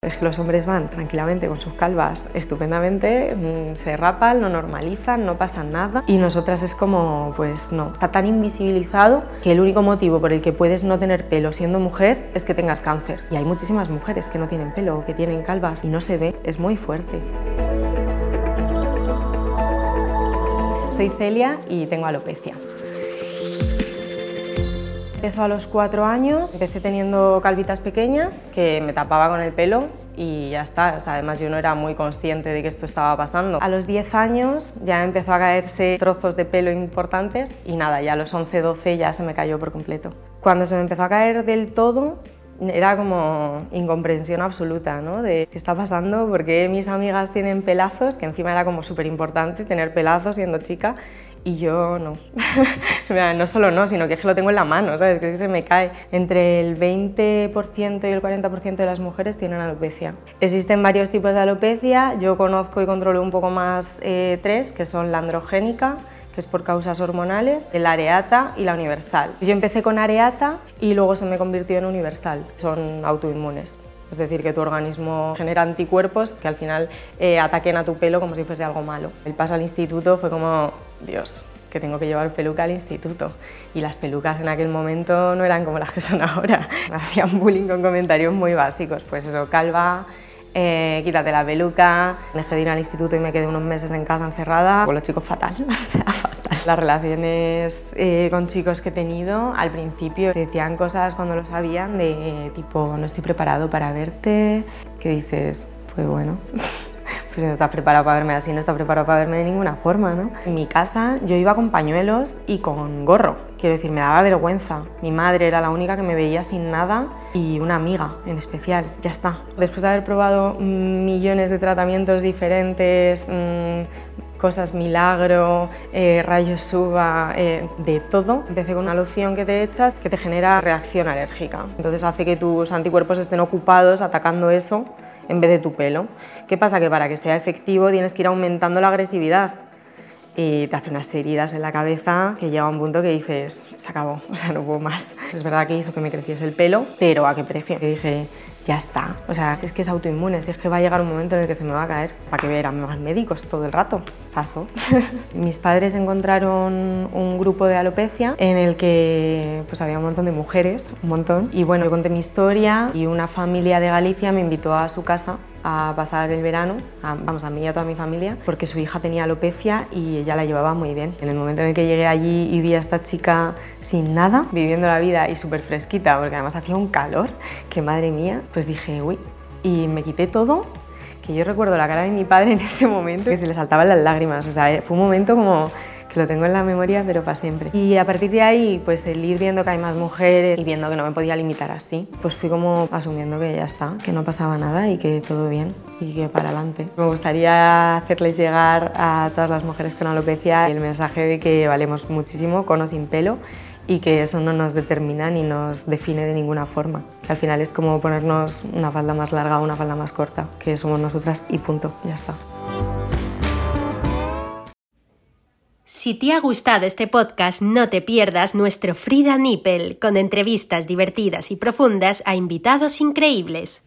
Es que los hombres van tranquilamente con sus calvas estupendamente, mm, se rapan, lo normalizan, no pasa nada. Y nosotras es como, pues no, está tan invisibilizado que el único motivo por el que puedes no tener pelo siendo mujer es que tengas cáncer. Y hay muchísimas mujeres que no tienen pelo, que tienen calvas y no se ve, es muy fuerte. Soy Celia y tengo alopecia. Empezó a los cuatro años, empecé teniendo calvitas pequeñas que me tapaba con el pelo y ya está. además yo no era muy consciente de que esto estaba pasando. A los 10 años ya empezó a caerse trozos de pelo importantes y nada, ya a los 11, 12 ya se me cayó por completo. Cuando se me empezó a caer del todo, era como incomprensión absoluta, ¿no? De qué está pasando, por qué mis amigas tienen pelazos, que encima era como súper importante tener pelazos siendo chica, y yo no. no solo no, sino que es que lo tengo en la mano, ¿sabes? Que se me cae. Entre el 20% y el 40% de las mujeres tienen alopecia. Existen varios tipos de alopecia, yo conozco y controlo un poco más eh, tres, que son la androgénica, es por causas hormonales, el areata y la universal. Yo empecé con areata y luego se me convirtió en universal, son autoinmunes. Es decir, que tu organismo genera anticuerpos que al final eh, ataquen a tu pelo como si fuese algo malo. El paso al instituto fue como, Dios, que tengo que llevar peluca al instituto. Y las pelucas en aquel momento no eran como las que son ahora. Me hacían bullying con comentarios muy básicos, pues eso, calva, eh, quítate la peluca. Dejé de ir al instituto y me quedé unos meses en casa encerrada. Con los chicos fatal, o sea, fatal. Las relaciones eh, con chicos que he tenido, al principio decían cosas cuando lo sabían de tipo, no estoy preparado para verte, que dices, fue bueno. pues no estás preparado para verme así, no estás preparado para verme de ninguna forma, ¿no? En mi casa yo iba con pañuelos y con gorro, quiero decir, me daba vergüenza. Mi madre era la única que me veía sin nada y una amiga en especial, ya está. Después de haber probado millones de tratamientos diferentes, mm, cosas milagro, eh, rayos suba, eh, de todo. Empecé con una loción que te echas que te genera reacción alérgica. Entonces hace que tus anticuerpos estén ocupados atacando eso en vez de tu pelo. ¿Qué pasa? Que para que sea efectivo tienes que ir aumentando la agresividad y te hace unas heridas en la cabeza que llega a un punto que dices, se acabó, o sea, no puedo más. Es verdad que hizo que me creciese el pelo, pero ¿a qué precio? Que dije, ya está. O sea, si es que es autoinmune, si es que va a llegar un momento en el que se me va a caer, para que verán más médicos todo el rato. Paso. Mis padres encontraron un grupo de alopecia en el que pues había un montón de mujeres, un montón. Y bueno, yo conté mi historia y una familia de Galicia me invitó a su casa a pasar el verano, vamos, a mí y a toda mi familia, porque su hija tenía alopecia y ella la llevaba muy bien. En el momento en el que llegué allí y vi a esta chica sin nada, viviendo la vida y súper fresquita, porque además hacía un calor, que madre mía, pues dije, uy, y me quité todo, que yo recuerdo la cara de mi padre en ese momento, que se le saltaban las lágrimas, o sea, fue un momento como que lo tengo en la memoria, pero para siempre. Y a partir de ahí, pues el ir viendo que hay más mujeres y viendo que no me podía limitar así, pues fui como asumiendo que ya está, que no pasaba nada y que todo bien y que para adelante. Me gustaría hacerles llegar a todas las mujeres con alopecia el mensaje de que valemos muchísimo con o sin pelo y que eso no nos determina ni nos define de ninguna forma. al final es como ponernos una falda más larga o una falda más corta, que somos nosotras y punto, ya está. Si te ha gustado este podcast, no te pierdas nuestro Frida Nippel con entrevistas divertidas y profundas a invitados increíbles.